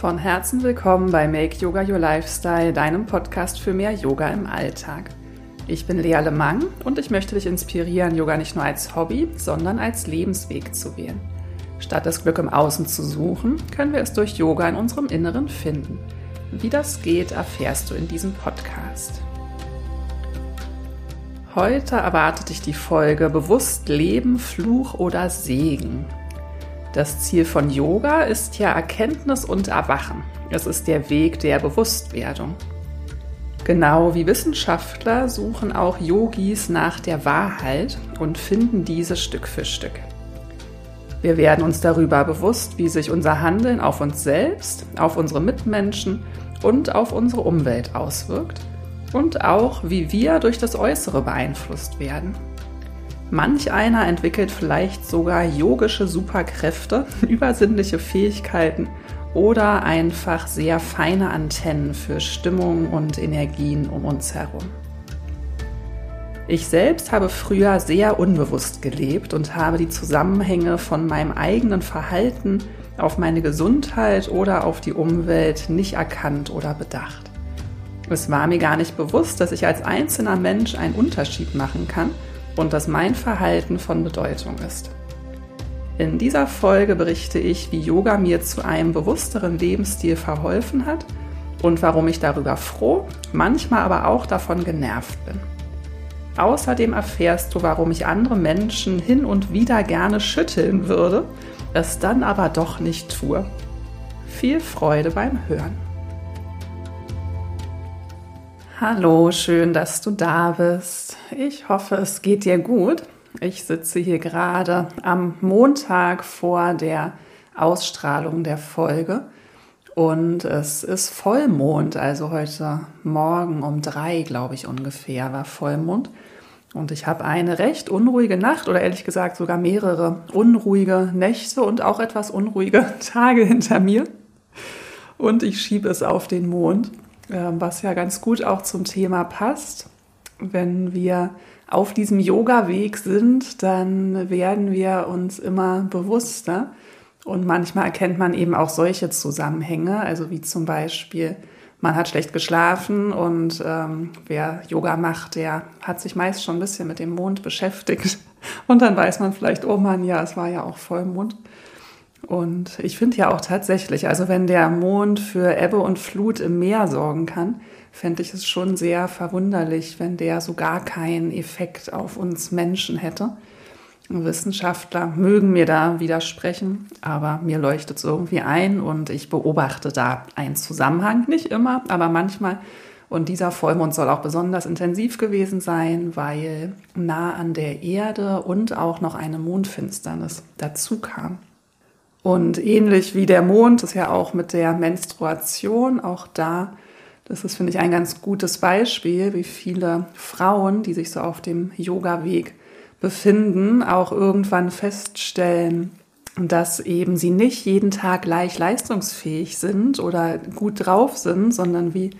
Von Herzen willkommen bei Make Yoga Your Lifestyle, deinem Podcast für mehr Yoga im Alltag. Ich bin Lea Lemang und ich möchte dich inspirieren, Yoga nicht nur als Hobby, sondern als Lebensweg zu wählen. Statt das Glück im Außen zu suchen, können wir es durch Yoga in unserem Inneren finden. Wie das geht, erfährst du in diesem Podcast. Heute erwartet dich die Folge Bewusst Leben, Fluch oder Segen. Das Ziel von Yoga ist ja Erkenntnis und Erwachen. Es ist der Weg der Bewusstwerdung. Genau wie Wissenschaftler suchen auch Yogis nach der Wahrheit und finden diese Stück für Stück. Wir werden uns darüber bewusst, wie sich unser Handeln auf uns selbst, auf unsere Mitmenschen und auf unsere Umwelt auswirkt und auch, wie wir durch das Äußere beeinflusst werden. Manch einer entwickelt vielleicht sogar yogische Superkräfte, übersinnliche Fähigkeiten oder einfach sehr feine Antennen für Stimmung und Energien um uns herum. Ich selbst habe früher sehr unbewusst gelebt und habe die Zusammenhänge von meinem eigenen Verhalten auf meine Gesundheit oder auf die Umwelt nicht erkannt oder bedacht. Es war mir gar nicht bewusst, dass ich als einzelner Mensch einen Unterschied machen kann und dass mein Verhalten von Bedeutung ist. In dieser Folge berichte ich, wie Yoga mir zu einem bewussteren Lebensstil verholfen hat und warum ich darüber froh, manchmal aber auch davon genervt bin. Außerdem erfährst du, warum ich andere Menschen hin und wieder gerne schütteln würde, es dann aber doch nicht tue. Viel Freude beim Hören. Hallo, schön, dass du da bist. Ich hoffe, es geht dir gut. Ich sitze hier gerade am Montag vor der Ausstrahlung der Folge und es ist Vollmond, also heute Morgen um drei, glaube ich ungefähr, war Vollmond. Und ich habe eine recht unruhige Nacht oder ehrlich gesagt sogar mehrere unruhige Nächte und auch etwas unruhige Tage hinter mir. Und ich schiebe es auf den Mond. Ähm, was ja ganz gut auch zum Thema passt. Wenn wir auf diesem Yoga-Weg sind, dann werden wir uns immer bewusster. Und manchmal erkennt man eben auch solche Zusammenhänge, also wie zum Beispiel, man hat schlecht geschlafen und ähm, wer Yoga macht, der hat sich meist schon ein bisschen mit dem Mond beschäftigt. Und dann weiß man vielleicht, oh Mann, ja, es war ja auch Vollmond. Und ich finde ja auch tatsächlich, also wenn der Mond für Ebbe und Flut im Meer sorgen kann, fände ich es schon sehr verwunderlich, wenn der so gar keinen Effekt auf uns Menschen hätte. Wissenschaftler mögen mir da widersprechen, aber mir leuchtet es irgendwie ein und ich beobachte da einen Zusammenhang. Nicht immer, aber manchmal. Und dieser Vollmond soll auch besonders intensiv gewesen sein, weil nah an der Erde und auch noch eine Mondfinsternis dazu kam. Und ähnlich wie der Mond ist ja auch mit der Menstruation, auch da, das ist, finde ich, ein ganz gutes Beispiel, wie viele Frauen, die sich so auf dem Yoga-Weg befinden, auch irgendwann feststellen, dass eben sie nicht jeden Tag gleich leistungsfähig sind oder gut drauf sind, sondern wie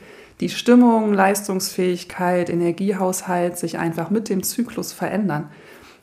die Stimmung, Leistungsfähigkeit, Energiehaushalt sich einfach mit dem Zyklus verändern.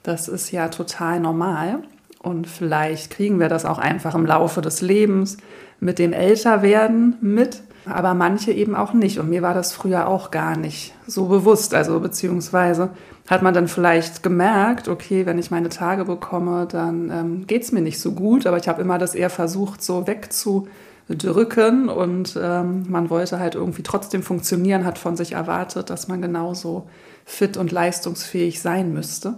Das ist ja total normal. Und vielleicht kriegen wir das auch einfach im Laufe des Lebens mit dem Älterwerden mit, aber manche eben auch nicht. Und mir war das früher auch gar nicht so bewusst. Also beziehungsweise hat man dann vielleicht gemerkt, okay, wenn ich meine Tage bekomme, dann ähm, geht es mir nicht so gut. Aber ich habe immer das eher versucht, so wegzudrücken. Und ähm, man wollte halt irgendwie trotzdem funktionieren, hat von sich erwartet, dass man genauso fit und leistungsfähig sein müsste.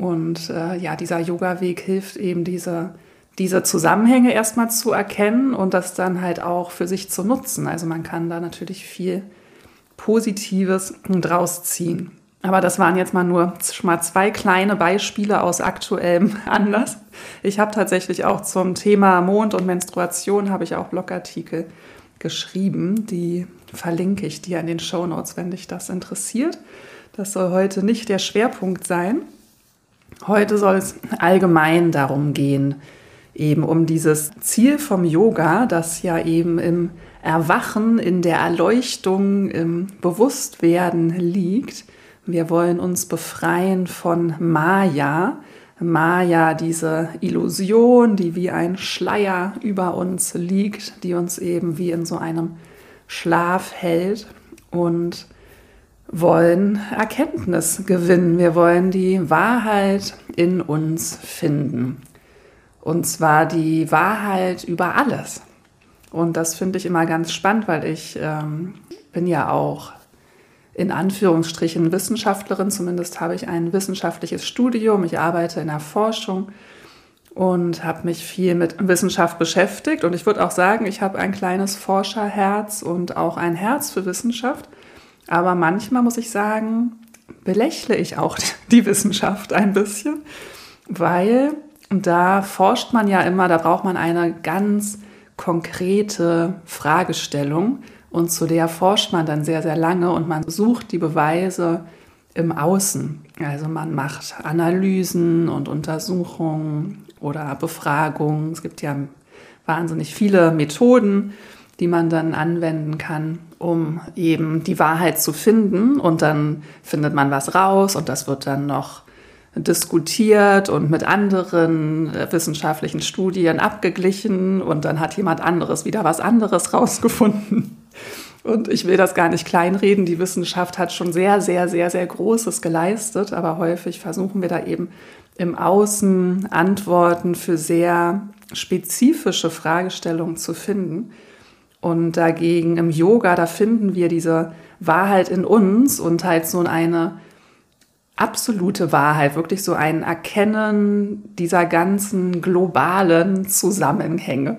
Und äh, ja, dieser Yoga-Weg hilft eben diese, diese Zusammenhänge erstmal zu erkennen und das dann halt auch für sich zu nutzen. Also man kann da natürlich viel Positives draus ziehen. Aber das waren jetzt mal nur mal zwei kleine Beispiele aus aktuellem Anlass. Ich habe tatsächlich auch zum Thema Mond und Menstruation habe ich auch Blogartikel geschrieben. Die verlinke ich dir in den Show Notes, wenn dich das interessiert. Das soll heute nicht der Schwerpunkt sein. Heute soll es allgemein darum gehen, eben um dieses Ziel vom Yoga, das ja eben im Erwachen, in der Erleuchtung, im Bewusstwerden liegt. Wir wollen uns befreien von Maya. Maya, diese Illusion, die wie ein Schleier über uns liegt, die uns eben wie in so einem Schlaf hält und wollen Erkenntnis gewinnen. Wir wollen die Wahrheit in uns finden. Und zwar die Wahrheit über alles. Und das finde ich immer ganz spannend, weil ich ähm, bin ja auch in Anführungsstrichen Wissenschaftlerin, zumindest habe ich ein wissenschaftliches Studium, ich arbeite in der Forschung und habe mich viel mit Wissenschaft beschäftigt. Und ich würde auch sagen, ich habe ein kleines Forscherherz und auch ein Herz für Wissenschaft. Aber manchmal muss ich sagen, belächle ich auch die Wissenschaft ein bisschen, weil da forscht man ja immer, da braucht man eine ganz konkrete Fragestellung und zu der forscht man dann sehr, sehr lange und man sucht die Beweise im Außen. Also man macht Analysen und Untersuchungen oder Befragungen. Es gibt ja wahnsinnig viele Methoden, die man dann anwenden kann, um eben die Wahrheit zu finden. Und dann findet man was raus und das wird dann noch diskutiert und mit anderen äh, wissenschaftlichen Studien abgeglichen und dann hat jemand anderes wieder was anderes rausgefunden. Und ich will das gar nicht kleinreden. Die Wissenschaft hat schon sehr, sehr, sehr, sehr Großes geleistet, aber häufig versuchen wir da eben im Außen Antworten für sehr spezifische Fragestellungen zu finden. Und dagegen im Yoga, da finden wir diese Wahrheit in uns und halt so eine absolute Wahrheit, wirklich so ein Erkennen dieser ganzen globalen Zusammenhänge.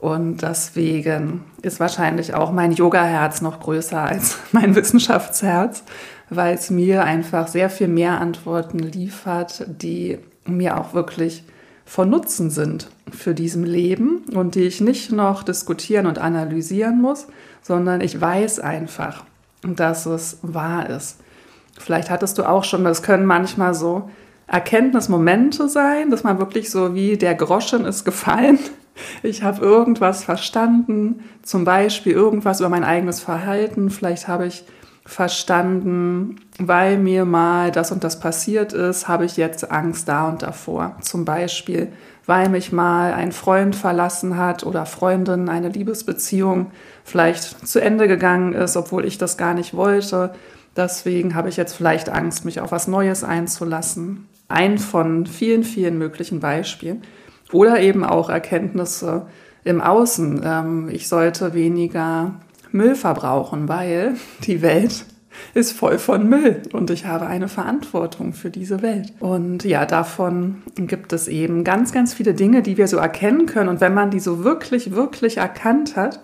Und deswegen ist wahrscheinlich auch mein Yoga-Herz noch größer als mein Wissenschaftsherz, weil es mir einfach sehr viel mehr Antworten liefert, die mir auch wirklich von Nutzen sind für diesem Leben und die ich nicht noch diskutieren und analysieren muss, sondern ich weiß einfach, dass es wahr ist. Vielleicht hattest du auch schon, das können manchmal so Erkenntnismomente sein, dass man wirklich so wie der Groschen ist gefallen ich habe irgendwas verstanden, zum Beispiel irgendwas über mein eigenes Verhalten. Vielleicht habe ich verstanden, weil mir mal das und das passiert ist, habe ich jetzt Angst da und davor. Zum Beispiel, weil mich mal ein Freund verlassen hat oder Freundin, eine Liebesbeziehung vielleicht zu Ende gegangen ist, obwohl ich das gar nicht wollte. Deswegen habe ich jetzt vielleicht Angst, mich auf was Neues einzulassen. Ein von vielen, vielen möglichen Beispielen. Oder eben auch Erkenntnisse im Außen. Ähm, ich sollte weniger Müll verbrauchen, weil die Welt ist voll von Müll und ich habe eine Verantwortung für diese Welt. Und ja, davon gibt es eben ganz, ganz viele Dinge, die wir so erkennen können. Und wenn man die so wirklich, wirklich erkannt hat,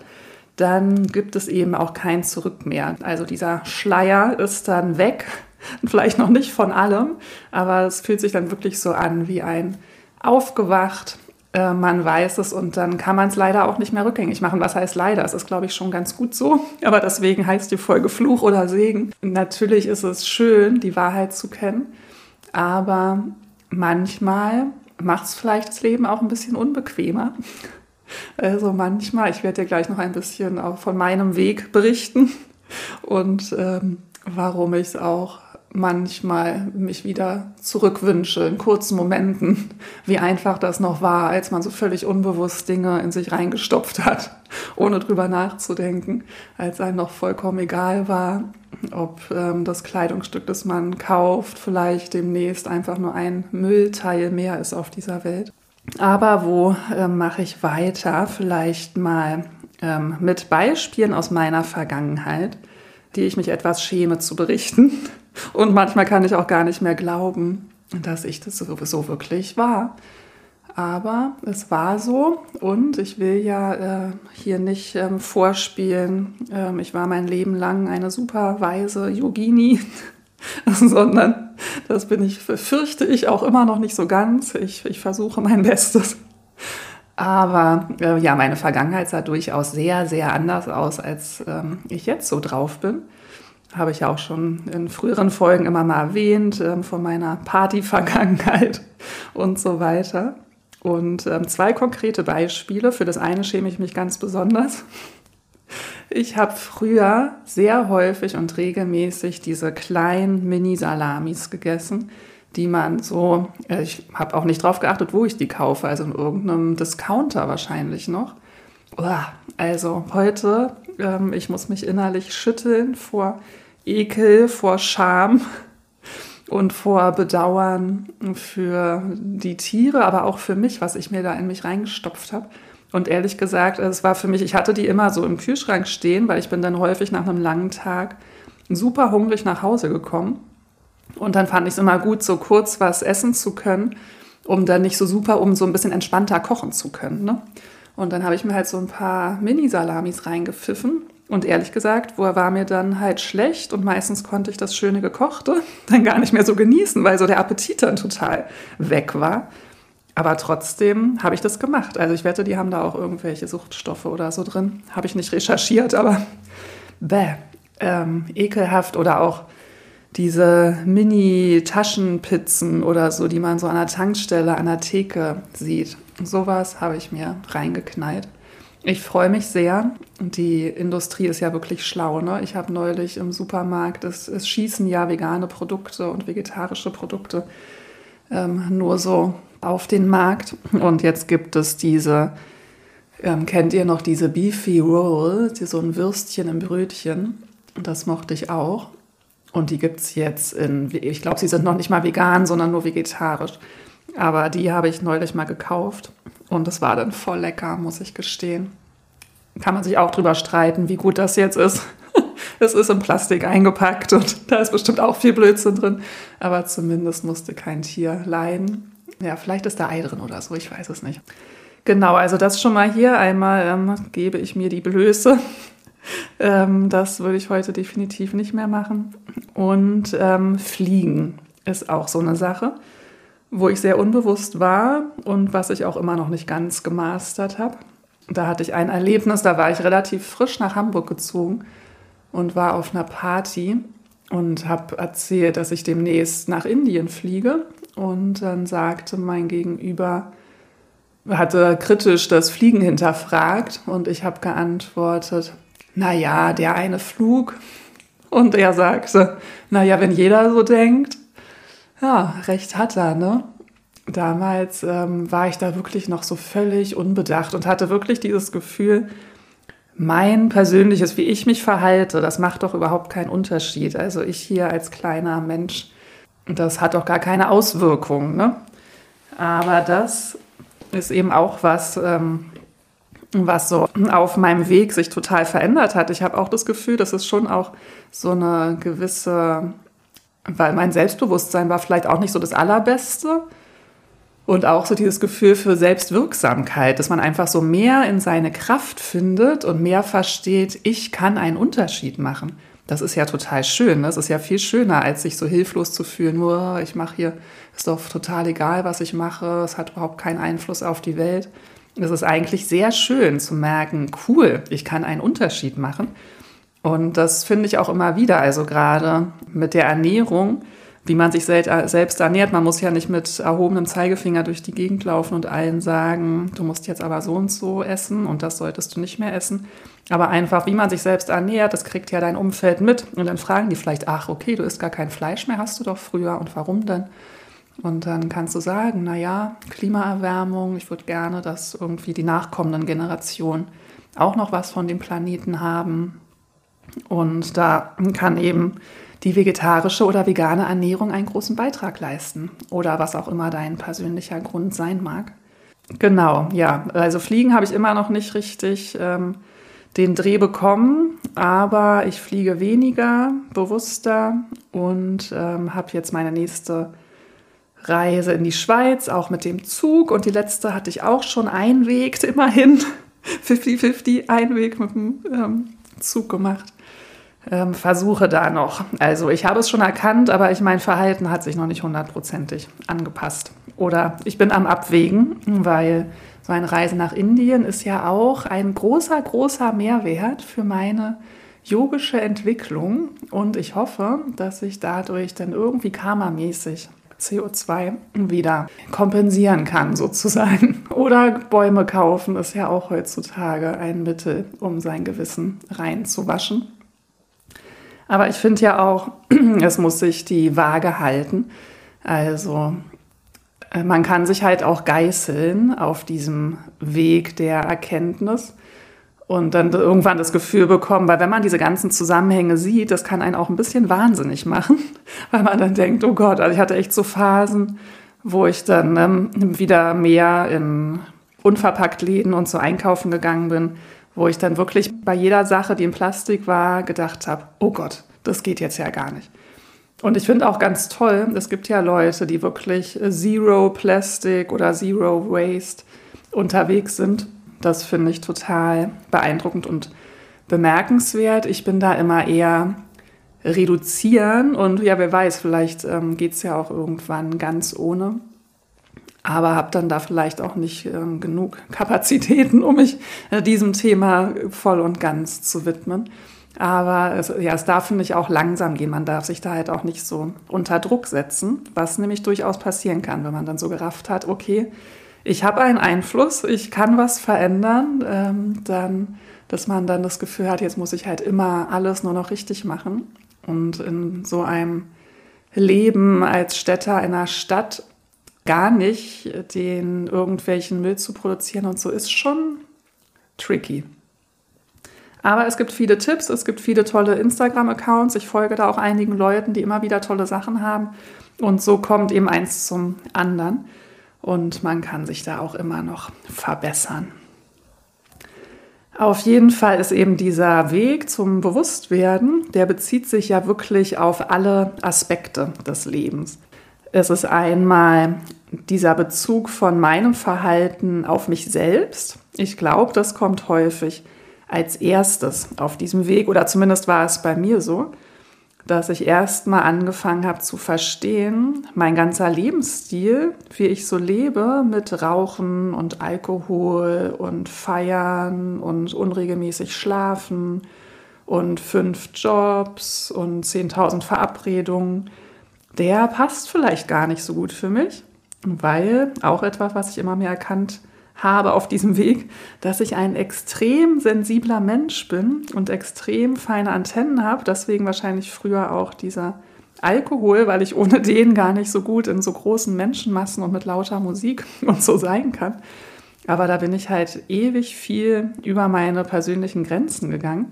dann gibt es eben auch kein Zurück mehr. Also dieser Schleier ist dann weg, vielleicht noch nicht von allem, aber es fühlt sich dann wirklich so an wie ein aufgewacht, äh, man weiß es und dann kann man es leider auch nicht mehr rückgängig machen. Was heißt leider? Es ist, glaube ich, schon ganz gut so, aber deswegen heißt die Folge Fluch oder Segen. Natürlich ist es schön, die Wahrheit zu kennen, aber manchmal macht es vielleicht das Leben auch ein bisschen unbequemer. Also manchmal, ich werde dir gleich noch ein bisschen auch von meinem Weg berichten und ähm, warum ich es auch manchmal mich wieder zurückwünsche in kurzen Momenten, wie einfach das noch war, als man so völlig unbewusst Dinge in sich reingestopft hat, ohne drüber nachzudenken, als einem noch vollkommen egal war, ob ähm, das Kleidungsstück, das man kauft, vielleicht demnächst einfach nur ein Müllteil mehr ist auf dieser Welt. Aber wo äh, mache ich weiter? Vielleicht mal ähm, mit Beispielen aus meiner Vergangenheit, die ich mich etwas schäme zu berichten und manchmal kann ich auch gar nicht mehr glauben, dass ich das sowieso wirklich war. Aber es war so und ich will ja äh, hier nicht ähm, vorspielen, ähm, ich war mein Leben lang eine super weise Yogini, sondern das bin ich, fürchte ich auch immer noch nicht so ganz. Ich, ich versuche mein Bestes. Aber äh, ja, meine Vergangenheit sah durchaus sehr, sehr anders aus, als ähm, ich jetzt so drauf bin habe ich ja auch schon in früheren Folgen immer mal erwähnt, ähm, von meiner Party-Vergangenheit und so weiter. Und ähm, zwei konkrete Beispiele. Für das eine schäme ich mich ganz besonders. Ich habe früher sehr häufig und regelmäßig diese kleinen Mini-Salamis gegessen, die man so, äh, ich habe auch nicht drauf geachtet, wo ich die kaufe, also in irgendeinem Discounter wahrscheinlich noch. Also heute, ähm, ich muss mich innerlich schütteln vor Ekel, vor Scham und vor Bedauern für die Tiere, aber auch für mich, was ich mir da in mich reingestopft habe. Und ehrlich gesagt, es war für mich, ich hatte die immer so im Kühlschrank stehen, weil ich bin dann häufig nach einem langen Tag super hungrig nach Hause gekommen. Und dann fand ich es immer gut, so kurz was essen zu können, um dann nicht so super, um so ein bisschen entspannter kochen zu können. Ne? Und dann habe ich mir halt so ein paar Mini-Salamis reingepfiffen. Und ehrlich gesagt, wo war mir dann halt schlecht und meistens konnte ich das schöne Gekochte dann gar nicht mehr so genießen, weil so der Appetit dann total weg war. Aber trotzdem habe ich das gemacht. Also ich wette, die haben da auch irgendwelche Suchtstoffe oder so drin. Habe ich nicht recherchiert, aber bäh, ähm, ekelhaft. Oder auch diese Mini-Taschenpizzen oder so, die man so an der Tankstelle, an der Theke sieht. Sowas habe ich mir reingeknallt. Ich freue mich sehr. Die Industrie ist ja wirklich schlau. Ne? Ich habe neulich im Supermarkt, es, es schießen ja vegane Produkte und vegetarische Produkte ähm, nur so auf den Markt. Und jetzt gibt es diese, ähm, kennt ihr noch diese Beefy Roll, die, so ein Würstchen im Brötchen. Das mochte ich auch. Und die gibt es jetzt in, ich glaube, sie sind noch nicht mal vegan, sondern nur vegetarisch. Aber die habe ich neulich mal gekauft. Und es war dann voll lecker, muss ich gestehen. Kann man sich auch drüber streiten, wie gut das jetzt ist. es ist in Plastik eingepackt und da ist bestimmt auch viel Blödsinn drin. Aber zumindest musste kein Tier leiden. Ja, vielleicht ist da Ei drin oder so, ich weiß es nicht. Genau, also das schon mal hier. Einmal ähm, gebe ich mir die Blöße. ähm, das würde ich heute definitiv nicht mehr machen. Und ähm, Fliegen ist auch so eine Sache, wo ich sehr unbewusst war und was ich auch immer noch nicht ganz gemastert habe. Da hatte ich ein Erlebnis, da war ich relativ frisch nach Hamburg gezogen und war auf einer Party und habe erzählt, dass ich demnächst nach Indien fliege und dann sagte mein Gegenüber, hatte kritisch das Fliegen hinterfragt und ich habe geantwortet, naja, der eine Flug. Und er sagte, naja, wenn jeder so denkt, ja, recht hat er, ne? Damals ähm, war ich da wirklich noch so völlig unbedacht und hatte wirklich dieses Gefühl, mein persönliches, wie ich mich verhalte, das macht doch überhaupt keinen Unterschied. Also ich hier als kleiner Mensch das hat doch gar keine Auswirkungen. Ne? Aber das ist eben auch was, ähm, was so auf meinem Weg sich total verändert hat. Ich habe auch das Gefühl, dass es schon auch so eine gewisse, weil mein Selbstbewusstsein war vielleicht auch nicht so das Allerbeste. Und auch so dieses Gefühl für Selbstwirksamkeit, dass man einfach so mehr in seine Kraft findet und mehr versteht, ich kann einen Unterschied machen. Das ist ja total schön. Ne? Das ist ja viel schöner, als sich so hilflos zu fühlen. Nur ich mache hier, ist doch total egal, was ich mache. Es hat überhaupt keinen Einfluss auf die Welt. Es ist eigentlich sehr schön zu merken, cool, ich kann einen Unterschied machen. Und das finde ich auch immer wieder. Also gerade mit der Ernährung wie man sich selbst ernährt. Man muss ja nicht mit erhobenem Zeigefinger durch die Gegend laufen und allen sagen, du musst jetzt aber so und so essen und das solltest du nicht mehr essen. Aber einfach, wie man sich selbst ernährt, das kriegt ja dein Umfeld mit. Und dann fragen die vielleicht, ach, okay, du isst gar kein Fleisch mehr, hast du doch früher und warum denn? Und dann kannst du sagen, naja, Klimaerwärmung, ich würde gerne, dass irgendwie die nachkommenden Generationen auch noch was von dem Planeten haben. Und da kann eben die vegetarische oder vegane Ernährung einen großen Beitrag leisten oder was auch immer dein persönlicher Grund sein mag. Genau, ja, also Fliegen habe ich immer noch nicht richtig ähm, den Dreh bekommen, aber ich fliege weniger, bewusster und ähm, habe jetzt meine nächste Reise in die Schweiz, auch mit dem Zug und die letzte hatte ich auch schon einwegt, immerhin 50-50 Einweg mit dem ähm, Zug gemacht ähm, versuche da noch. Also ich habe es schon erkannt, aber ich mein Verhalten hat sich noch nicht hundertprozentig angepasst. Oder ich bin am Abwägen, weil so eine Reise nach Indien ist ja auch ein großer, großer Mehrwert für meine yogische Entwicklung. Und ich hoffe, dass ich dadurch dann irgendwie karmamäßig CO2 wieder kompensieren kann, sozusagen. Oder Bäume kaufen ist ja auch heutzutage ein Mittel, um sein Gewissen reinzuwaschen. Aber ich finde ja auch, es muss sich die Waage halten. Also äh, man kann sich halt auch geißeln auf diesem Weg der Erkenntnis und dann irgendwann das Gefühl bekommen, weil wenn man diese ganzen Zusammenhänge sieht, das kann einen auch ein bisschen wahnsinnig machen, weil man dann denkt, oh Gott, also ich hatte echt so Phasen, wo ich dann ähm, wieder mehr in unverpackt Läden und so einkaufen gegangen bin, wo ich dann wirklich bei jeder Sache, die in Plastik war, gedacht habe, oh Gott, das geht jetzt ja gar nicht. Und ich finde auch ganz toll, es gibt ja Leute, die wirklich Zero Plastic oder Zero Waste unterwegs sind. Das finde ich total beeindruckend und bemerkenswert. Ich bin da immer eher reduzieren und ja, wer weiß, vielleicht ähm, geht es ja auch irgendwann ganz ohne. Aber habe dann da vielleicht auch nicht ähm, genug Kapazitäten, um mich äh, diesem Thema voll und ganz zu widmen. Aber es, ja, es darf, finde ich, auch langsam gehen. Man darf sich da halt auch nicht so unter Druck setzen, was nämlich durchaus passieren kann, wenn man dann so gerafft hat, okay, ich habe einen Einfluss, ich kann was verändern, ähm, dann, dass man dann das Gefühl hat, jetzt muss ich halt immer alles nur noch richtig machen. Und in so einem Leben als Städter einer Stadt gar nicht den irgendwelchen Müll zu produzieren und so ist schon tricky. Aber es gibt viele Tipps, es gibt viele tolle Instagram-Accounts. Ich folge da auch einigen Leuten, die immer wieder tolle Sachen haben. Und so kommt eben eins zum anderen. Und man kann sich da auch immer noch verbessern. Auf jeden Fall ist eben dieser Weg zum Bewusstwerden, der bezieht sich ja wirklich auf alle Aspekte des Lebens. Es ist einmal dieser Bezug von meinem Verhalten auf mich selbst. Ich glaube, das kommt häufig als erstes auf diesem Weg, oder zumindest war es bei mir so, dass ich erst mal angefangen habe zu verstehen, mein ganzer Lebensstil, wie ich so lebe, mit Rauchen und Alkohol und Feiern und unregelmäßig Schlafen und fünf Jobs und 10.000 Verabredungen, der passt vielleicht gar nicht so gut für mich, weil auch etwas, was ich immer mehr erkannt habe, habe auf diesem Weg, dass ich ein extrem sensibler Mensch bin und extrem feine Antennen habe. Deswegen wahrscheinlich früher auch dieser Alkohol, weil ich ohne den gar nicht so gut in so großen Menschenmassen und mit lauter Musik und so sein kann. Aber da bin ich halt ewig viel über meine persönlichen Grenzen gegangen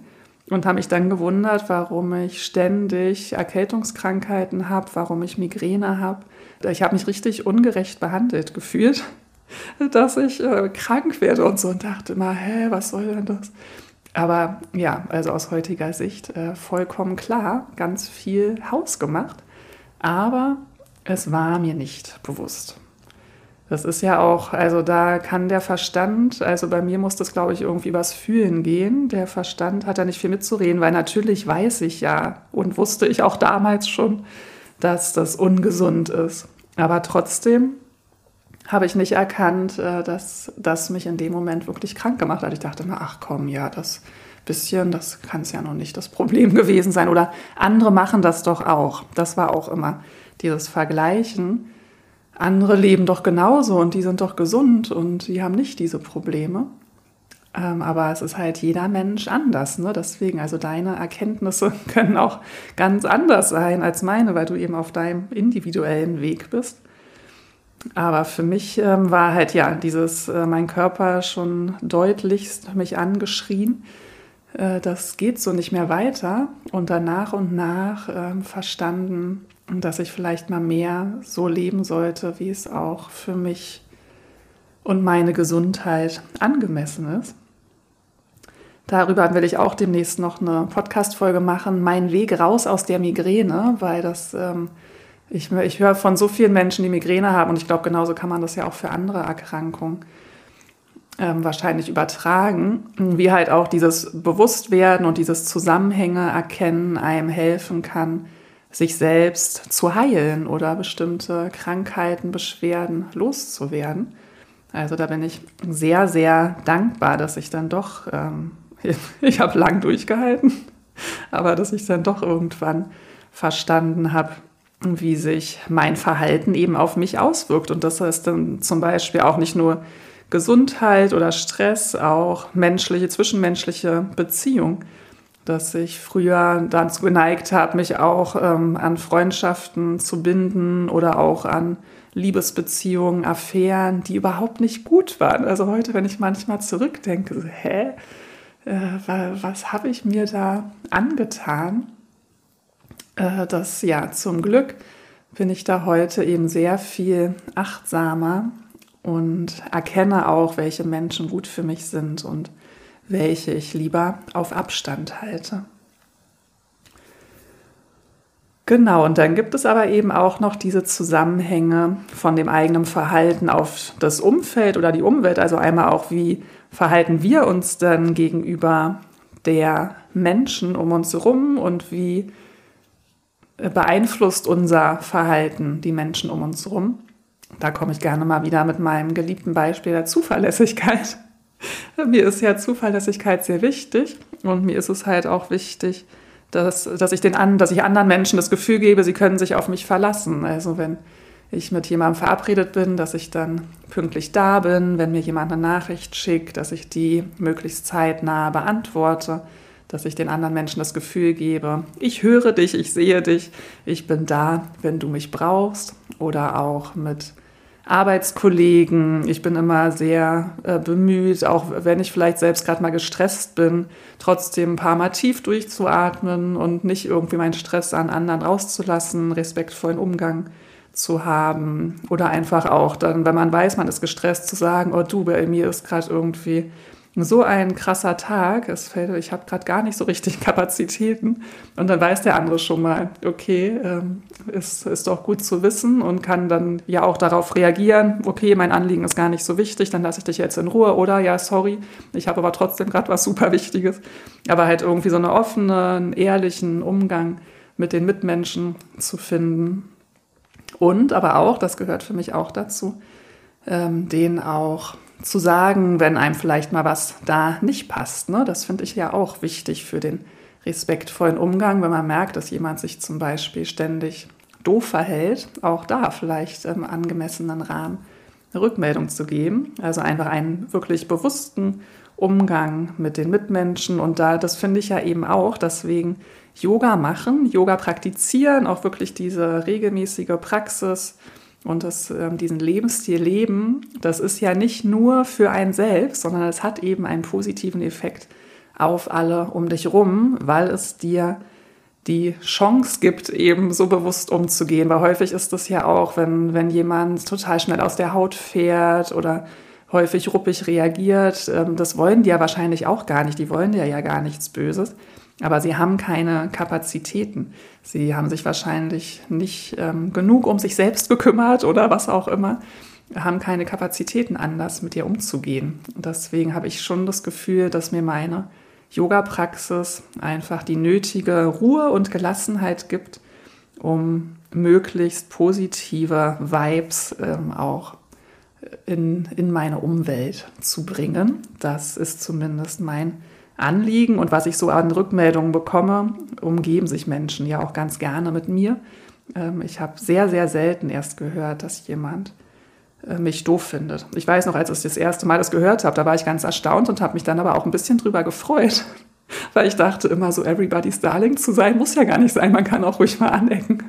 und habe mich dann gewundert, warum ich ständig Erkältungskrankheiten habe, warum ich Migräne habe. Ich habe mich richtig ungerecht behandelt gefühlt dass ich äh, krank werde und so und dachte immer, hä, was soll denn das? Aber ja, also aus heutiger Sicht äh, vollkommen klar, ganz viel Haus gemacht, aber es war mir nicht bewusst. Das ist ja auch, also da kann der Verstand, also bei mir muss das, glaube ich, irgendwie übers Fühlen gehen. Der Verstand hat da nicht viel mitzureden, weil natürlich weiß ich ja und wusste ich auch damals schon, dass das ungesund ist. Aber trotzdem habe ich nicht erkannt, äh, dass das mich in dem Moment wirklich krank gemacht hat. Ich dachte mir, ach komm, ja, das bisschen, das kann es ja noch nicht das Problem gewesen sein. Oder andere machen das doch auch. Das war auch immer dieses Vergleichen. Andere leben doch genauso und die sind doch gesund und die haben nicht diese Probleme. Ähm, aber es ist halt jeder Mensch anders. Ne? Deswegen, also deine Erkenntnisse können auch ganz anders sein als meine, weil du eben auf deinem individuellen Weg bist. Aber für mich ähm, war halt ja dieses, äh, mein Körper schon deutlichst mich angeschrien. Äh, das geht so nicht mehr weiter. Und dann nach und nach äh, verstanden, dass ich vielleicht mal mehr so leben sollte, wie es auch für mich und meine Gesundheit angemessen ist. Darüber will ich auch demnächst noch eine Podcast-Folge machen. Mein Weg raus aus der Migräne, weil das ähm, ich, ich höre von so vielen Menschen, die Migräne haben und ich glaube, genauso kann man das ja auch für andere Erkrankungen ähm, wahrscheinlich übertragen, wie halt auch dieses Bewusstwerden und dieses Zusammenhänge erkennen einem helfen kann, sich selbst zu heilen oder bestimmte Krankheiten, Beschwerden loszuwerden. Also da bin ich sehr, sehr dankbar, dass ich dann doch, ähm, ich habe lang durchgehalten, aber dass ich dann doch irgendwann verstanden habe, wie sich mein Verhalten eben auf mich auswirkt. Und das heißt dann zum Beispiel auch nicht nur Gesundheit oder Stress, auch menschliche, zwischenmenschliche Beziehung. dass ich früher dazu geneigt habe, mich auch ähm, an Freundschaften zu binden oder auch an Liebesbeziehungen, Affären, die überhaupt nicht gut waren. Also heute, wenn ich manchmal zurückdenke, so, hä, äh, was habe ich mir da angetan? Äh, das ja, zum Glück bin ich da heute eben sehr viel achtsamer und erkenne auch, welche Menschen gut für mich sind und welche ich lieber auf Abstand halte. Genau, und dann gibt es aber eben auch noch diese Zusammenhänge von dem eigenen Verhalten auf das Umfeld oder die Umwelt. Also einmal auch, wie verhalten wir uns dann gegenüber der Menschen um uns herum und wie beeinflusst unser Verhalten die Menschen um uns herum. Da komme ich gerne mal wieder mit meinem geliebten Beispiel der Zuverlässigkeit. mir ist ja Zuverlässigkeit sehr wichtig und mir ist es halt auch wichtig, dass, dass, ich den an, dass ich anderen Menschen das Gefühl gebe, sie können sich auf mich verlassen. Also wenn ich mit jemandem verabredet bin, dass ich dann pünktlich da bin, wenn mir jemand eine Nachricht schickt, dass ich die möglichst zeitnah beantworte, dass ich den anderen Menschen das Gefühl gebe, ich höre dich, ich sehe dich, ich bin da, wenn du mich brauchst. Oder auch mit Arbeitskollegen. Ich bin immer sehr äh, bemüht, auch wenn ich vielleicht selbst gerade mal gestresst bin, trotzdem ein paar Mal tief durchzuatmen und nicht irgendwie meinen Stress an anderen rauszulassen, respektvollen Umgang zu haben. Oder einfach auch dann, wenn man weiß, man ist gestresst, zu sagen, oh du, bei mir ist gerade irgendwie so ein krasser Tag, es fällt, ich habe gerade gar nicht so richtig Kapazitäten. Und dann weiß der andere schon mal, okay, ähm, ist, ist doch gut zu wissen und kann dann ja auch darauf reagieren, okay, mein Anliegen ist gar nicht so wichtig, dann lasse ich dich jetzt in Ruhe oder ja, sorry, ich habe aber trotzdem gerade was super Wichtiges. Aber halt irgendwie so einen offenen, ehrlichen Umgang mit den Mitmenschen zu finden. Und aber auch, das gehört für mich auch dazu, ähm, den auch zu sagen, wenn einem vielleicht mal was da nicht passt. Ne? Das finde ich ja auch wichtig für den respektvollen Umgang, wenn man merkt, dass jemand sich zum Beispiel ständig doof verhält, auch da vielleicht im angemessenen Rahmen eine Rückmeldung zu geben. Also einfach einen wirklich bewussten Umgang mit den Mitmenschen. Und da, das finde ich ja eben auch, deswegen Yoga machen, Yoga praktizieren, auch wirklich diese regelmäßige Praxis und das, äh, diesen Lebensstil leben, das ist ja nicht nur für einen selbst, sondern es hat eben einen positiven Effekt auf alle um dich rum, weil es dir die Chance gibt, eben so bewusst umzugehen. Weil häufig ist es ja auch, wenn, wenn jemand total schnell aus der Haut fährt oder häufig ruppig reagiert, ähm, das wollen die ja wahrscheinlich auch gar nicht. Die wollen dir ja gar nichts Böses. Aber sie haben keine Kapazitäten. Sie haben sich wahrscheinlich nicht ähm, genug um sich selbst gekümmert oder was auch immer, haben keine Kapazitäten anders mit ihr umzugehen. Und deswegen habe ich schon das Gefühl, dass mir meine Yoga-Praxis einfach die nötige Ruhe und Gelassenheit gibt, um möglichst positive Vibes ähm, auch in, in meine Umwelt zu bringen. Das ist zumindest mein Anliegen und was ich so an Rückmeldungen bekomme, umgeben sich Menschen ja auch ganz gerne mit mir. Ähm, ich habe sehr, sehr selten erst gehört, dass jemand äh, mich doof findet. Ich weiß noch, als ich das erste Mal das gehört habe, da war ich ganz erstaunt und habe mich dann aber auch ein bisschen drüber gefreut, weil ich dachte immer so, everybody's darling zu sein, muss ja gar nicht sein, man kann auch ruhig mal anecken.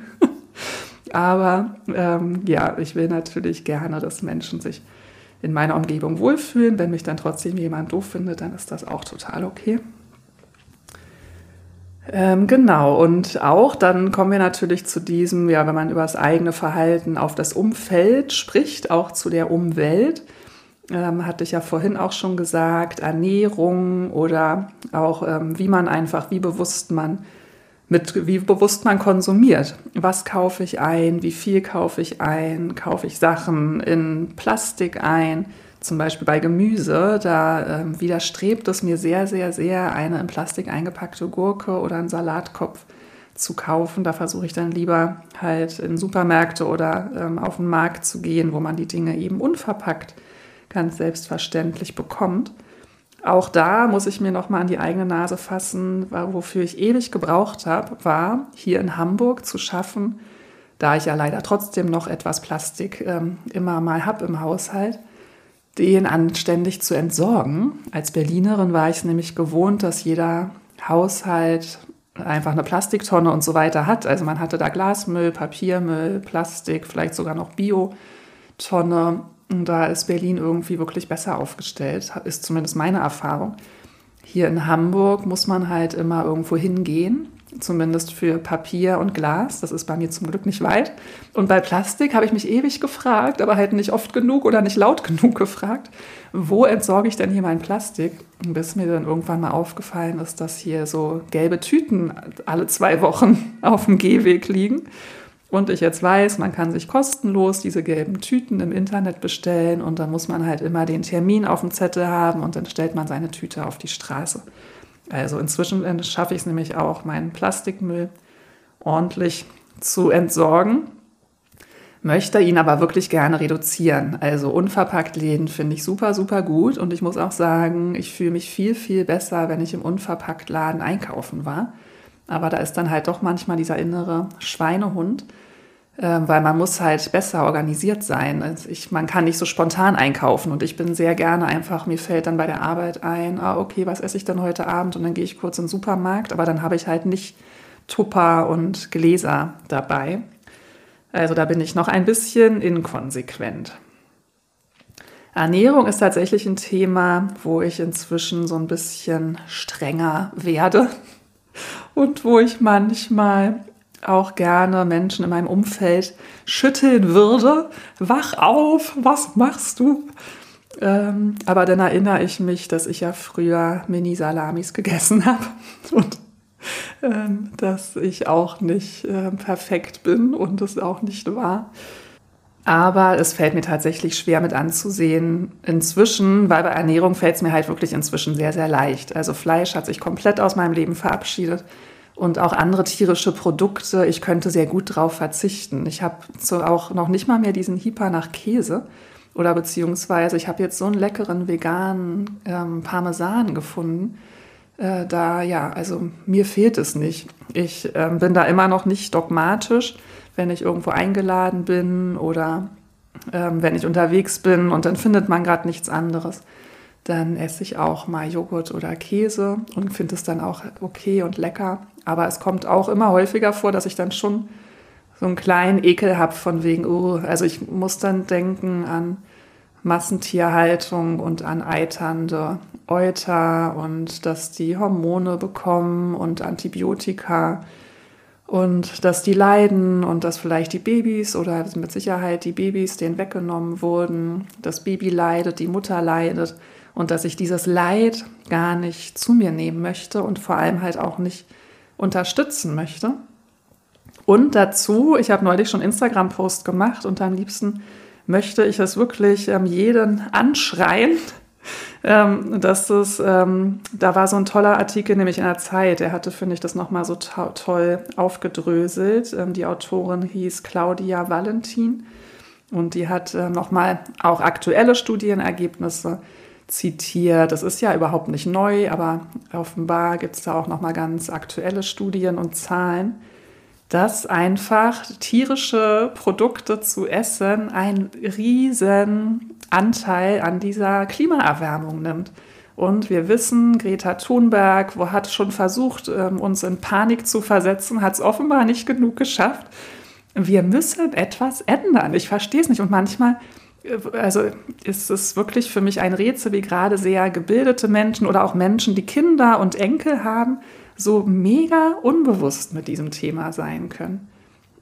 aber ähm, ja, ich will natürlich gerne, dass Menschen sich in meiner Umgebung wohlfühlen. Wenn mich dann trotzdem jemand doof findet, dann ist das auch total okay. Ähm, genau, und auch dann kommen wir natürlich zu diesem, ja, wenn man über das eigene Verhalten auf das Umfeld spricht, auch zu der Umwelt. Ähm, hatte ich ja vorhin auch schon gesagt, Ernährung oder auch ähm, wie man einfach, wie bewusst man mit wie bewusst man konsumiert. Was kaufe ich ein? Wie viel kaufe ich ein? Kaufe ich Sachen in Plastik ein? Zum Beispiel bei Gemüse, da äh, widerstrebt es mir sehr, sehr, sehr, eine in Plastik eingepackte Gurke oder einen Salatkopf zu kaufen. Da versuche ich dann lieber halt in Supermärkte oder ähm, auf den Markt zu gehen, wo man die Dinge eben unverpackt ganz selbstverständlich bekommt. Auch da muss ich mir noch mal an die eigene Nase fassen, wofür ich ewig gebraucht habe, war hier in Hamburg zu schaffen, da ich ja leider trotzdem noch etwas Plastik ähm, immer mal habe im Haushalt, den anständig zu entsorgen. Als Berlinerin war ich es nämlich gewohnt, dass jeder Haushalt einfach eine Plastiktonne und so weiter hat. Also man hatte da Glasmüll, Papiermüll, Plastik, vielleicht sogar noch Biotonne. Und da ist Berlin irgendwie wirklich besser aufgestellt, ist zumindest meine Erfahrung. Hier in Hamburg muss man halt immer irgendwo hingehen zumindest für Papier und Glas. Das ist bei mir zum Glück nicht weit. Und bei Plastik habe ich mich ewig gefragt, aber halt nicht oft genug oder nicht laut genug gefragt, wo entsorge ich denn hier mein Plastik? Bis mir dann irgendwann mal aufgefallen ist, dass hier so gelbe Tüten alle zwei Wochen auf dem Gehweg liegen. Und ich jetzt weiß, man kann sich kostenlos diese gelben Tüten im Internet bestellen und dann muss man halt immer den Termin auf dem Zettel haben und dann stellt man seine Tüte auf die Straße. Also inzwischen äh, schaffe ich es nämlich auch, meinen Plastikmüll ordentlich zu entsorgen, möchte ihn aber wirklich gerne reduzieren. Also unverpackt Läden finde ich super, super gut und ich muss auch sagen, ich fühle mich viel, viel besser, wenn ich im unverpackt Laden einkaufen war. Aber da ist dann halt doch manchmal dieser innere Schweinehund, weil man muss halt besser organisiert sein. Also ich, man kann nicht so spontan einkaufen und ich bin sehr gerne einfach, mir fällt dann bei der Arbeit ein, ah, okay, was esse ich denn heute Abend und dann gehe ich kurz in den Supermarkt, aber dann habe ich halt nicht Tupper und Gläser dabei. Also da bin ich noch ein bisschen inkonsequent. Ernährung ist tatsächlich ein Thema, wo ich inzwischen so ein bisschen strenger werde und wo ich manchmal auch gerne Menschen in meinem Umfeld schütteln würde. Wach auf, was machst du? Ähm, aber dann erinnere ich mich, dass ich ja früher Mini-Salamis gegessen habe und ähm, dass ich auch nicht äh, perfekt bin und es auch nicht war. Aber es fällt mir tatsächlich schwer mit anzusehen inzwischen, weil bei Ernährung fällt es mir halt wirklich inzwischen sehr, sehr leicht. Also Fleisch hat sich komplett aus meinem Leben verabschiedet und auch andere tierische Produkte. Ich könnte sehr gut drauf verzichten. Ich habe so auch noch nicht mal mehr diesen Hyper nach Käse oder beziehungsweise ich habe jetzt so einen leckeren veganen ähm, Parmesan gefunden. Äh, da ja, also mir fehlt es nicht. Ich ähm, bin da immer noch nicht dogmatisch, wenn ich irgendwo eingeladen bin oder ähm, wenn ich unterwegs bin und dann findet man gerade nichts anderes dann esse ich auch mal Joghurt oder Käse und finde es dann auch okay und lecker. Aber es kommt auch immer häufiger vor, dass ich dann schon so einen kleinen Ekel habe von wegen, oh, also ich muss dann denken an Massentierhaltung und an eiternde Euter und dass die Hormone bekommen und Antibiotika und dass die leiden und dass vielleicht die Babys oder mit Sicherheit die Babys denen weggenommen wurden, das Baby leidet, die Mutter leidet und dass ich dieses Leid gar nicht zu mir nehmen möchte und vor allem halt auch nicht unterstützen möchte. Und dazu, ich habe neulich schon Instagram-Post gemacht und am liebsten möchte ich es wirklich ähm, jeden anschreien, ähm, dass es, ähm, da war so ein toller Artikel, nämlich in der Zeit, der hatte, finde ich, das nochmal so to toll aufgedröselt. Ähm, die Autorin hieß Claudia Valentin und die hat äh, nochmal auch aktuelle Studienergebnisse zitiert. Das ist ja überhaupt nicht neu, aber offenbar gibt es da auch noch mal ganz aktuelle Studien und Zahlen, dass einfach tierische Produkte zu essen einen riesen Anteil an dieser Klimaerwärmung nimmt. Und wir wissen, Greta Thunberg wo hat schon versucht, ähm, uns in Panik zu versetzen, hat es offenbar nicht genug geschafft. Wir müssen etwas ändern. Ich verstehe es nicht. Und manchmal also ist es wirklich für mich ein Rätsel, wie gerade sehr gebildete Menschen oder auch Menschen, die Kinder und Enkel haben, so mega unbewusst mit diesem Thema sein können.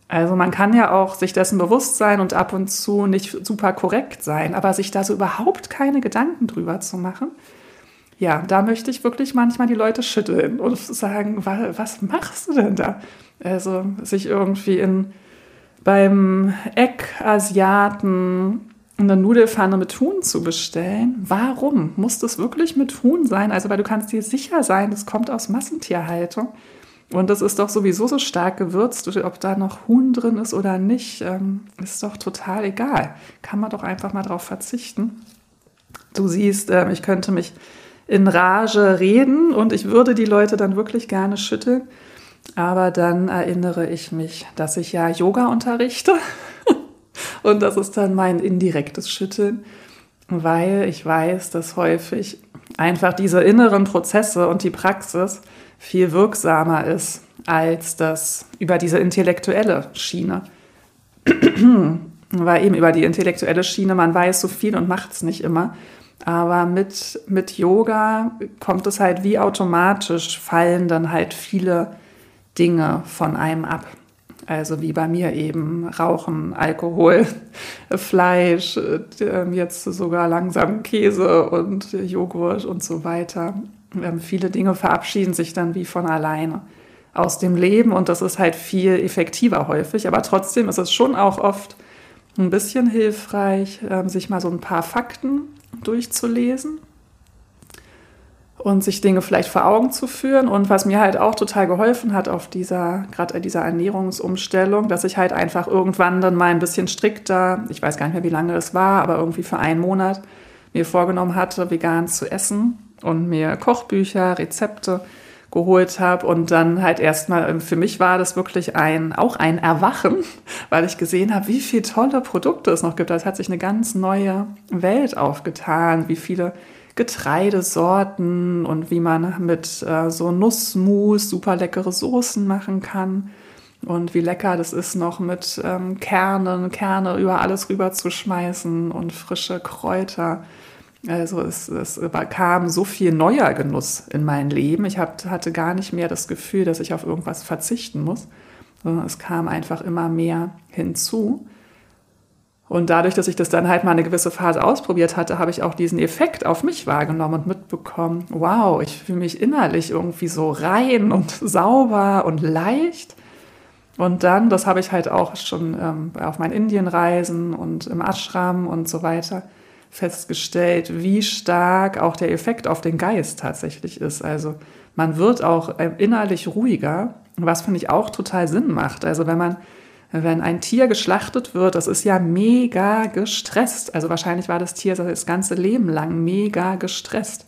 Also man kann ja auch sich dessen bewusst sein und ab und zu nicht super korrekt sein, aber sich da so überhaupt keine Gedanken drüber zu machen, ja, da möchte ich wirklich manchmal die Leute schütteln und sagen, was machst du denn da? Also sich irgendwie in beim Eckasiaten eine Nudelfanne mit Huhn zu bestellen. Warum? Muss das wirklich mit Huhn sein? Also, weil du kannst dir sicher sein, das kommt aus Massentierhaltung. Und das ist doch sowieso so stark gewürzt, ob da noch Huhn drin ist oder nicht, ähm, ist doch total egal. Kann man doch einfach mal drauf verzichten. Du siehst, äh, ich könnte mich in Rage reden und ich würde die Leute dann wirklich gerne schütteln. Aber dann erinnere ich mich, dass ich ja Yoga unterrichte und das ist dann mein indirektes Schütteln, weil ich weiß, dass häufig einfach diese inneren Prozesse und die Praxis viel wirksamer ist als das über diese intellektuelle Schiene. Weil eben über die intellektuelle Schiene, man weiß so viel und macht es nicht immer. Aber mit, mit Yoga kommt es halt wie automatisch, fallen dann halt viele Dinge von einem ab. Also wie bei mir eben Rauchen, Alkohol, Fleisch, äh, jetzt sogar langsam Käse und Joghurt und so weiter. Ähm, viele Dinge verabschieden sich dann wie von alleine aus dem Leben und das ist halt viel effektiver häufig. Aber trotzdem ist es schon auch oft ein bisschen hilfreich, ähm, sich mal so ein paar Fakten durchzulesen und sich Dinge vielleicht vor Augen zu führen. Und was mir halt auch total geholfen hat auf dieser, gerade dieser Ernährungsumstellung, dass ich halt einfach irgendwann dann mal ein bisschen strikter, ich weiß gar nicht mehr, wie lange es war, aber irgendwie für einen Monat mir vorgenommen hatte, vegan zu essen und mir Kochbücher, Rezepte geholt habe und dann halt erstmal, ähm, für mich war das wirklich ein, auch ein Erwachen, weil ich gesehen habe, wie viele tolle Produkte es noch gibt. Es hat sich eine ganz neue Welt aufgetan, wie viele Getreidesorten und wie man mit äh, so Nussmus super leckere Soßen machen kann. Und wie lecker das ist, noch mit ähm, Kernen, Kerne über alles rüber zu schmeißen und frische Kräuter. Also es, es kam so viel neuer Genuss in mein Leben. Ich hab, hatte gar nicht mehr das Gefühl, dass ich auf irgendwas verzichten muss, sondern es kam einfach immer mehr hinzu. Und dadurch, dass ich das dann halt mal eine gewisse Phase ausprobiert hatte, habe ich auch diesen Effekt auf mich wahrgenommen und mitbekommen, wow, ich fühle mich innerlich irgendwie so rein und sauber und leicht. Und dann, das habe ich halt auch schon ähm, auf meinen Indienreisen und im Ashram und so weiter, festgestellt, wie stark auch der Effekt auf den Geist tatsächlich ist. Also man wird auch äh, innerlich ruhiger, was finde ich auch total Sinn macht. Also wenn man wenn ein Tier geschlachtet wird, das ist ja mega gestresst. Also wahrscheinlich war das Tier das ganze Leben lang mega gestresst.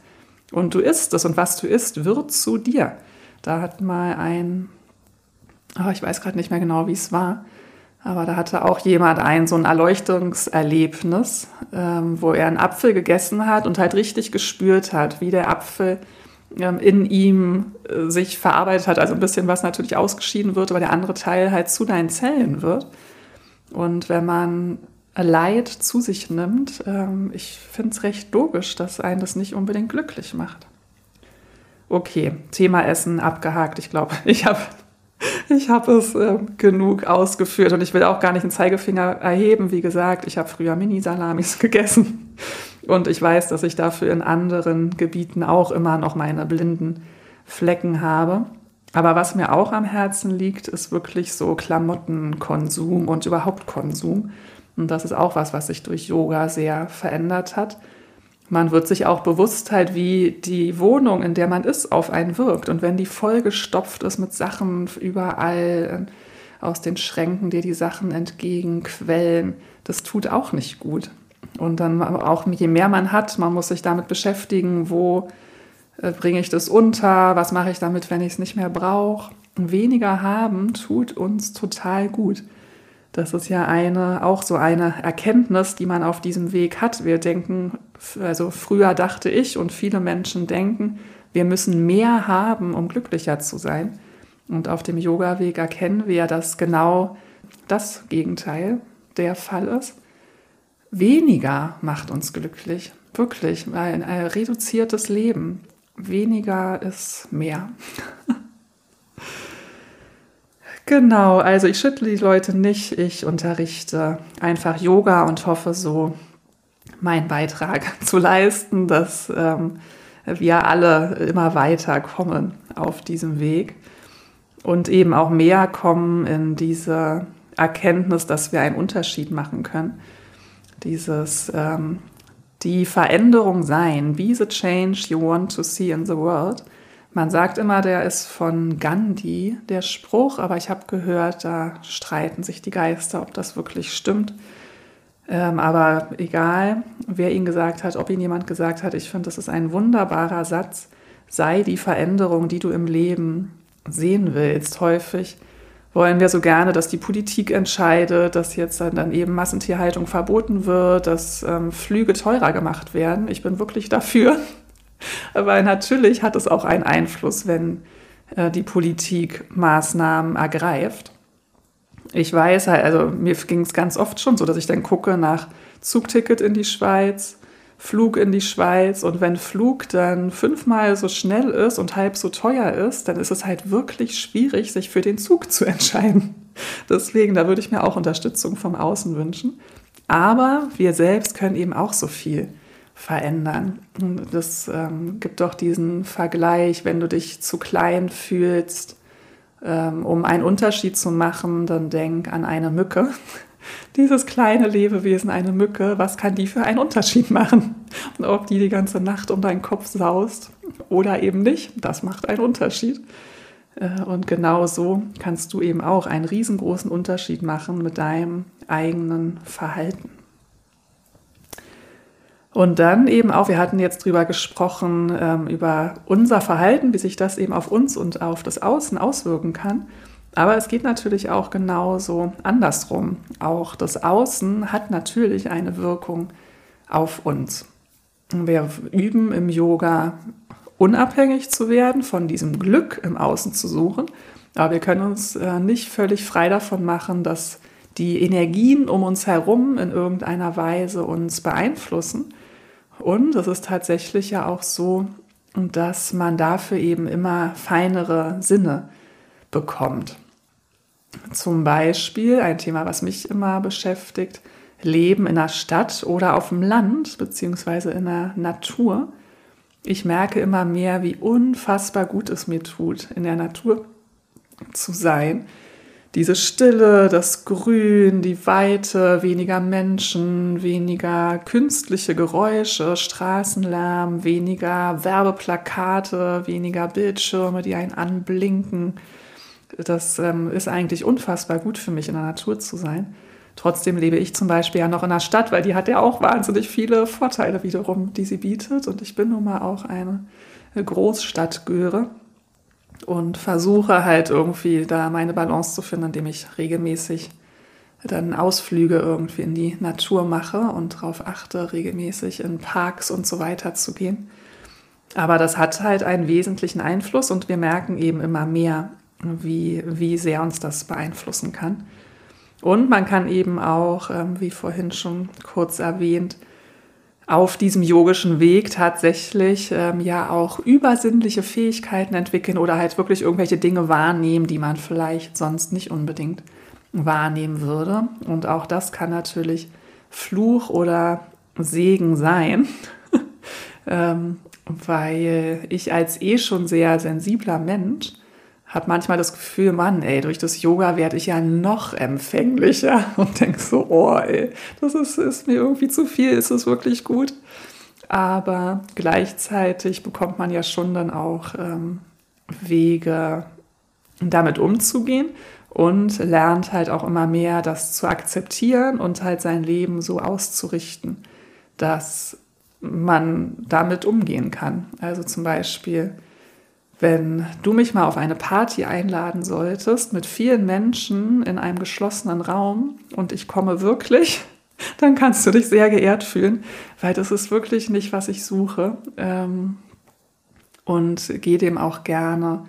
Und du isst es und was du isst, wird zu dir. Da hat mal ein, oh, ich weiß gerade nicht mehr genau, wie es war, aber da hatte auch jemand ein so ein Erleuchtungserlebnis, ähm, wo er einen Apfel gegessen hat und halt richtig gespürt hat, wie der Apfel in ihm äh, sich verarbeitet hat. Also ein bisschen was natürlich ausgeschieden wird, aber der andere Teil halt zu deinen Zellen wird. Und wenn man Leid zu sich nimmt, ähm, ich finde es recht logisch, dass einen das nicht unbedingt glücklich macht. Okay, Thema Essen abgehakt. Ich glaube, ich habe ich habe es äh, genug ausgeführt und ich will auch gar nicht den Zeigefinger erheben. Wie gesagt, ich habe früher Mini-Salamis gegessen und ich weiß, dass ich dafür in anderen Gebieten auch immer noch meine blinden Flecken habe. Aber was mir auch am Herzen liegt, ist wirklich so Klamottenkonsum und überhaupt Konsum. Und das ist auch was, was sich durch Yoga sehr verändert hat man wird sich auch bewusst halt, wie die Wohnung, in der man ist, auf einen wirkt. Und wenn die vollgestopft ist mit Sachen überall äh, aus den Schränken, dir die Sachen entgegenquellen, das tut auch nicht gut. Und dann auch, je mehr man hat, man muss sich damit beschäftigen, wo äh, bringe ich das unter, was mache ich damit, wenn ich es nicht mehr brauche. Weniger haben tut uns total gut. Das ist ja eine, auch so eine Erkenntnis, die man auf diesem Weg hat. Wir denken, also früher dachte ich und viele Menschen denken, wir müssen mehr haben, um glücklicher zu sein. Und auf dem Yoga-Weg erkennen wir, dass genau das Gegenteil der Fall ist. Weniger macht uns glücklich, wirklich, ein reduziertes Leben. Weniger ist mehr. Genau, also ich schüttle die Leute nicht, ich unterrichte einfach Yoga und hoffe so meinen Beitrag zu leisten, dass ähm, wir alle immer weiter kommen auf diesem Weg und eben auch mehr kommen in diese Erkenntnis, dass wir einen Unterschied machen können. Dieses ähm, die Veränderung sein, be the change you want to see in the world. Man sagt immer, der ist von Gandhi, der Spruch, aber ich habe gehört, da streiten sich die Geister, ob das wirklich stimmt. Ähm, aber egal, wer ihn gesagt hat, ob ihn jemand gesagt hat, ich finde, das ist ein wunderbarer Satz. Sei die Veränderung, die du im Leben sehen willst. Häufig wollen wir so gerne, dass die Politik entscheidet, dass jetzt dann eben Massentierhaltung verboten wird, dass ähm, Flüge teurer gemacht werden. Ich bin wirklich dafür, Aber natürlich hat es auch einen Einfluss, wenn äh, die Politik Maßnahmen ergreift. Ich weiß halt, also mir ging es ganz oft schon so, dass ich dann gucke nach Zugticket in die Schweiz, Flug in die Schweiz und wenn Flug dann fünfmal so schnell ist und halb so teuer ist, dann ist es halt wirklich schwierig, sich für den Zug zu entscheiden. Deswegen, da würde ich mir auch Unterstützung vom Außen wünschen. Aber wir selbst können eben auch so viel verändern. Das ähm, gibt doch diesen Vergleich, wenn du dich zu klein fühlst, ähm, um einen Unterschied zu machen, dann denk an eine Mücke. Dieses kleine Lebewesen, eine Mücke, was kann die für einen Unterschied machen? Und ob die die ganze Nacht um deinen Kopf saust oder eben nicht, das macht einen Unterschied. Äh, und genau so kannst du eben auch einen riesengroßen Unterschied machen mit deinem eigenen Verhalten. Und dann eben auch, wir hatten jetzt drüber gesprochen, ähm, über unser Verhalten, wie sich das eben auf uns und auf das Außen auswirken kann. Aber es geht natürlich auch genauso andersrum. Auch das Außen hat natürlich eine Wirkung auf uns. Wir üben im Yoga unabhängig zu werden, von diesem Glück im Außen zu suchen. Aber wir können uns äh, nicht völlig frei davon machen, dass die Energien um uns herum in irgendeiner Weise uns beeinflussen. Und es ist tatsächlich ja auch so, dass man dafür eben immer feinere Sinne bekommt. Zum Beispiel ein Thema, was mich immer beschäftigt, Leben in der Stadt oder auf dem Land beziehungsweise in der Natur. Ich merke immer mehr, wie unfassbar gut es mir tut, in der Natur zu sein diese Stille, das Grün, die Weite, weniger Menschen, weniger künstliche Geräusche, Straßenlärm, weniger Werbeplakate, weniger Bildschirme, die einen anblinken. Das ähm, ist eigentlich unfassbar gut für mich, in der Natur zu sein. Trotzdem lebe ich zum Beispiel ja noch in der Stadt, weil die hat ja auch wahnsinnig viele Vorteile wiederum, die sie bietet. Und ich bin nun mal auch eine Großstadtgöre und versuche halt irgendwie da meine Balance zu finden, indem ich regelmäßig dann Ausflüge irgendwie in die Natur mache und darauf achte, regelmäßig in Parks und so weiter zu gehen. Aber das hat halt einen wesentlichen Einfluss und wir merken eben immer mehr, wie, wie sehr uns das beeinflussen kann. Und man kann eben auch, ähm, wie vorhin schon kurz erwähnt, auf diesem yogischen Weg tatsächlich ähm, ja auch übersinnliche Fähigkeiten entwickeln oder halt wirklich irgendwelche Dinge wahrnehmen, die man vielleicht sonst nicht unbedingt wahrnehmen würde. Und auch das kann natürlich Fluch oder Segen sein, ähm, weil ich als eh schon sehr sensibler Mensch habe manchmal das Gefühl, Mann, ey, durch das Yoga werde ich ja noch empfänglicher und denke so, oh, ey, das ist, ist mir irgendwie zu viel, ist es wirklich gut? Aber gleichzeitig bekommt man ja schon dann auch ähm, Wege, damit umzugehen und lernt halt auch immer mehr, das zu akzeptieren und halt sein Leben so auszurichten, dass man damit umgehen kann. Also zum Beispiel, wenn du mich mal auf eine Party einladen solltest mit vielen Menschen in einem geschlossenen Raum und ich komme wirklich, dann kannst du dich sehr geehrt fühlen, weil das ist wirklich nicht, was ich suche. Ähm, und gehe dem auch gerne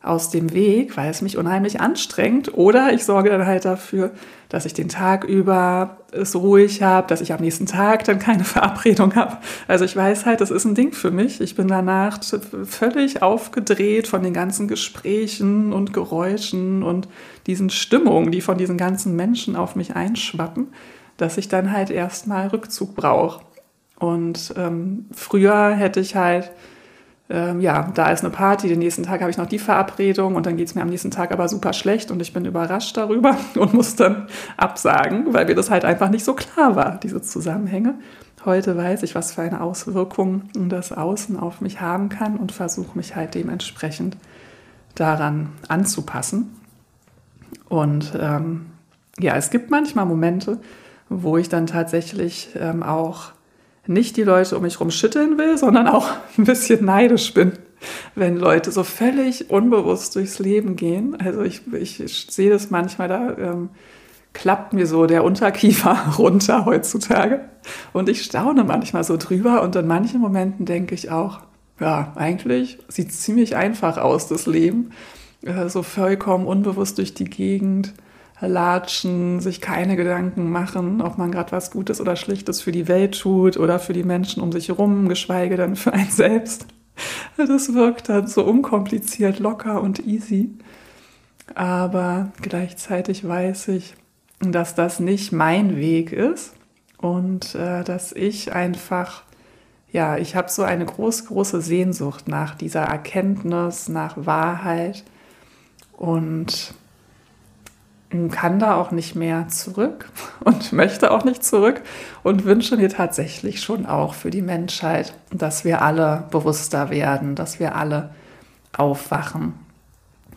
aus dem Weg, weil es mich unheimlich anstrengt. Oder ich sorge dann halt dafür, dass ich den Tag über es ruhig habe, dass ich am nächsten Tag dann keine Verabredung habe. Also ich weiß halt, das ist ein Ding für mich. Ich bin danach völlig aufgedreht von den ganzen Gesprächen und Geräuschen und diesen Stimmungen, die von diesen ganzen Menschen auf mich einschwappen, dass ich dann halt erstmal Rückzug brauche. Und ähm, früher hätte ich halt ähm, ja, da ist eine Party, den nächsten Tag habe ich noch die Verabredung und dann geht es mir am nächsten Tag aber super schlecht und ich bin überrascht darüber und muss dann absagen, weil mir das halt einfach nicht so klar war, diese Zusammenhänge. Heute weiß ich, was für eine Auswirkung das Außen auf mich haben kann und versuche mich halt dementsprechend daran anzupassen. Und ähm, ja, es gibt manchmal Momente, wo ich dann tatsächlich ähm, auch nicht die Leute um mich herum schütteln will, sondern auch ein bisschen neidisch bin, wenn Leute so völlig unbewusst durchs Leben gehen. Also ich, ich sehe das manchmal, da ähm, klappt mir so der Unterkiefer runter heutzutage. Und ich staune manchmal so drüber und in manchen Momenten denke ich auch, ja, eigentlich sieht es ziemlich einfach aus, das Leben. Äh, so vollkommen unbewusst durch die Gegend latschen, sich keine Gedanken machen, ob man gerade was Gutes oder Schlichtes für die Welt tut oder für die Menschen um sich herum, geschweige denn für einen selbst. Das wirkt dann so unkompliziert, locker und easy. Aber gleichzeitig weiß ich, dass das nicht mein Weg ist und äh, dass ich einfach, ja, ich habe so eine groß, große Sehnsucht nach dieser Erkenntnis, nach Wahrheit und kann da auch nicht mehr zurück und möchte auch nicht zurück und wünsche mir tatsächlich schon auch für die Menschheit, dass wir alle bewusster werden, dass wir alle aufwachen.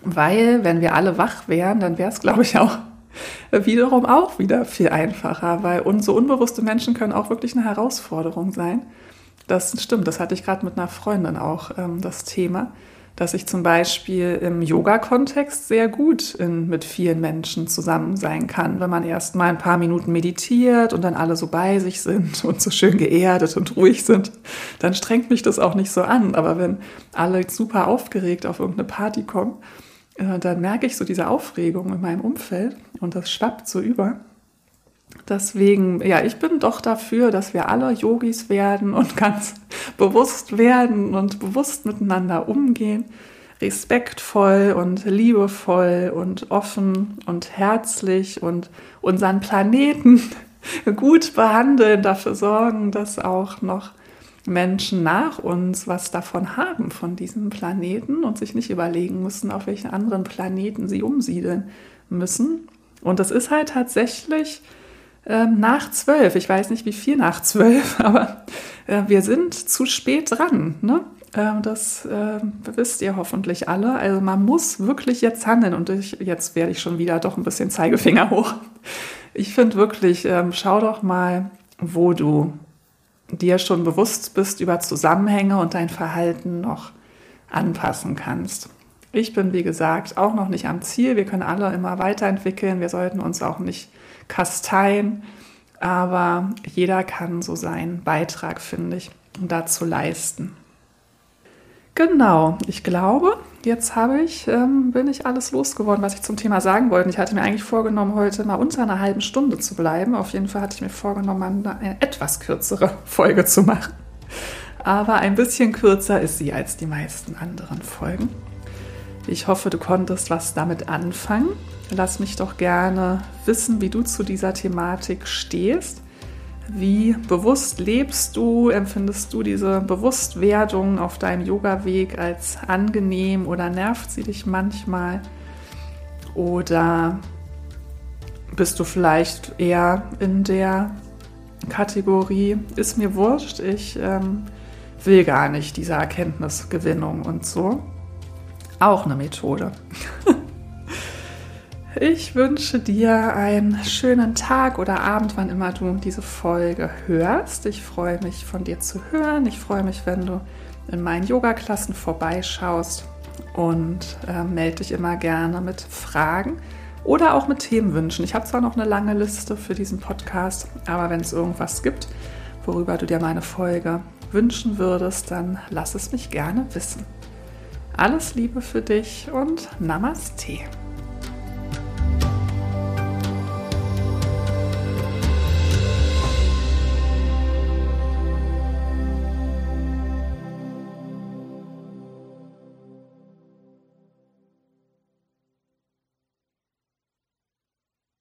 Weil, wenn wir alle wach wären, dann wäre es, glaube ich, auch wiederum auch wieder viel einfacher, weil so unbewusste Menschen können auch wirklich eine Herausforderung sein. Das stimmt, das hatte ich gerade mit einer Freundin auch, ähm, das Thema dass ich zum Beispiel im Yoga-Kontext sehr gut in, mit vielen Menschen zusammen sein kann, wenn man erst mal ein paar Minuten meditiert und dann alle so bei sich sind und so schön geerdet und ruhig sind, dann strengt mich das auch nicht so an. Aber wenn alle super aufgeregt auf irgendeine Party kommen, äh, dann merke ich so diese Aufregung in meinem Umfeld und das schwappt so über. Deswegen, ja, ich bin doch dafür, dass wir alle Yogis werden und ganz bewusst werden und bewusst miteinander umgehen, respektvoll und liebevoll und offen und herzlich und unseren Planeten gut behandeln, dafür sorgen, dass auch noch Menschen nach uns was davon haben von diesem Planeten und sich nicht überlegen müssen, auf welchen anderen Planeten sie umsiedeln müssen. Und das ist halt tatsächlich ähm, nach zwölf. Ich weiß nicht, wie viel nach zwölf, aber äh, wir sind zu spät dran. Ne? Äh, das äh, wisst ihr hoffentlich alle. Also man muss wirklich jetzt handeln und ich, jetzt werde ich schon wieder doch ein bisschen Zeigefinger hoch. Ich finde wirklich, ähm, schau doch mal, wo du dir schon bewusst bist über Zusammenhänge und dein Verhalten noch anpassen kannst. Ich bin, wie gesagt, auch noch nicht am Ziel. Wir können alle immer weiterentwickeln. Wir sollten uns auch nicht kasteien. Aber jeder kann so seinen Beitrag, finde ich, dazu leisten. Genau, ich glaube, jetzt habe ich, ähm, bin ich alles losgeworden, was ich zum Thema sagen wollte. Ich hatte mir eigentlich vorgenommen, heute mal unter einer halben Stunde zu bleiben. Auf jeden Fall hatte ich mir vorgenommen, eine etwas kürzere Folge zu machen. Aber ein bisschen kürzer ist sie als die meisten anderen Folgen. Ich hoffe, du konntest was damit anfangen. Lass mich doch gerne wissen, wie du zu dieser Thematik stehst. Wie bewusst lebst du? Empfindest du diese Bewusstwerdung auf deinem Yoga-Weg als angenehm oder nervt sie dich manchmal? Oder bist du vielleicht eher in der Kategorie, ist mir wurscht, ich ähm, will gar nicht diese Erkenntnisgewinnung und so? Auch eine Methode. Ich wünsche dir einen schönen Tag oder Abend, wann immer du diese Folge hörst. Ich freue mich von dir zu hören. Ich freue mich, wenn du in meinen Yoga-Klassen vorbeischaust und äh, melde dich immer gerne mit Fragen oder auch mit Themenwünschen. Ich habe zwar noch eine lange Liste für diesen Podcast, aber wenn es irgendwas gibt, worüber du dir meine Folge wünschen würdest, dann lass es mich gerne wissen. Alles Liebe für dich und Namaste.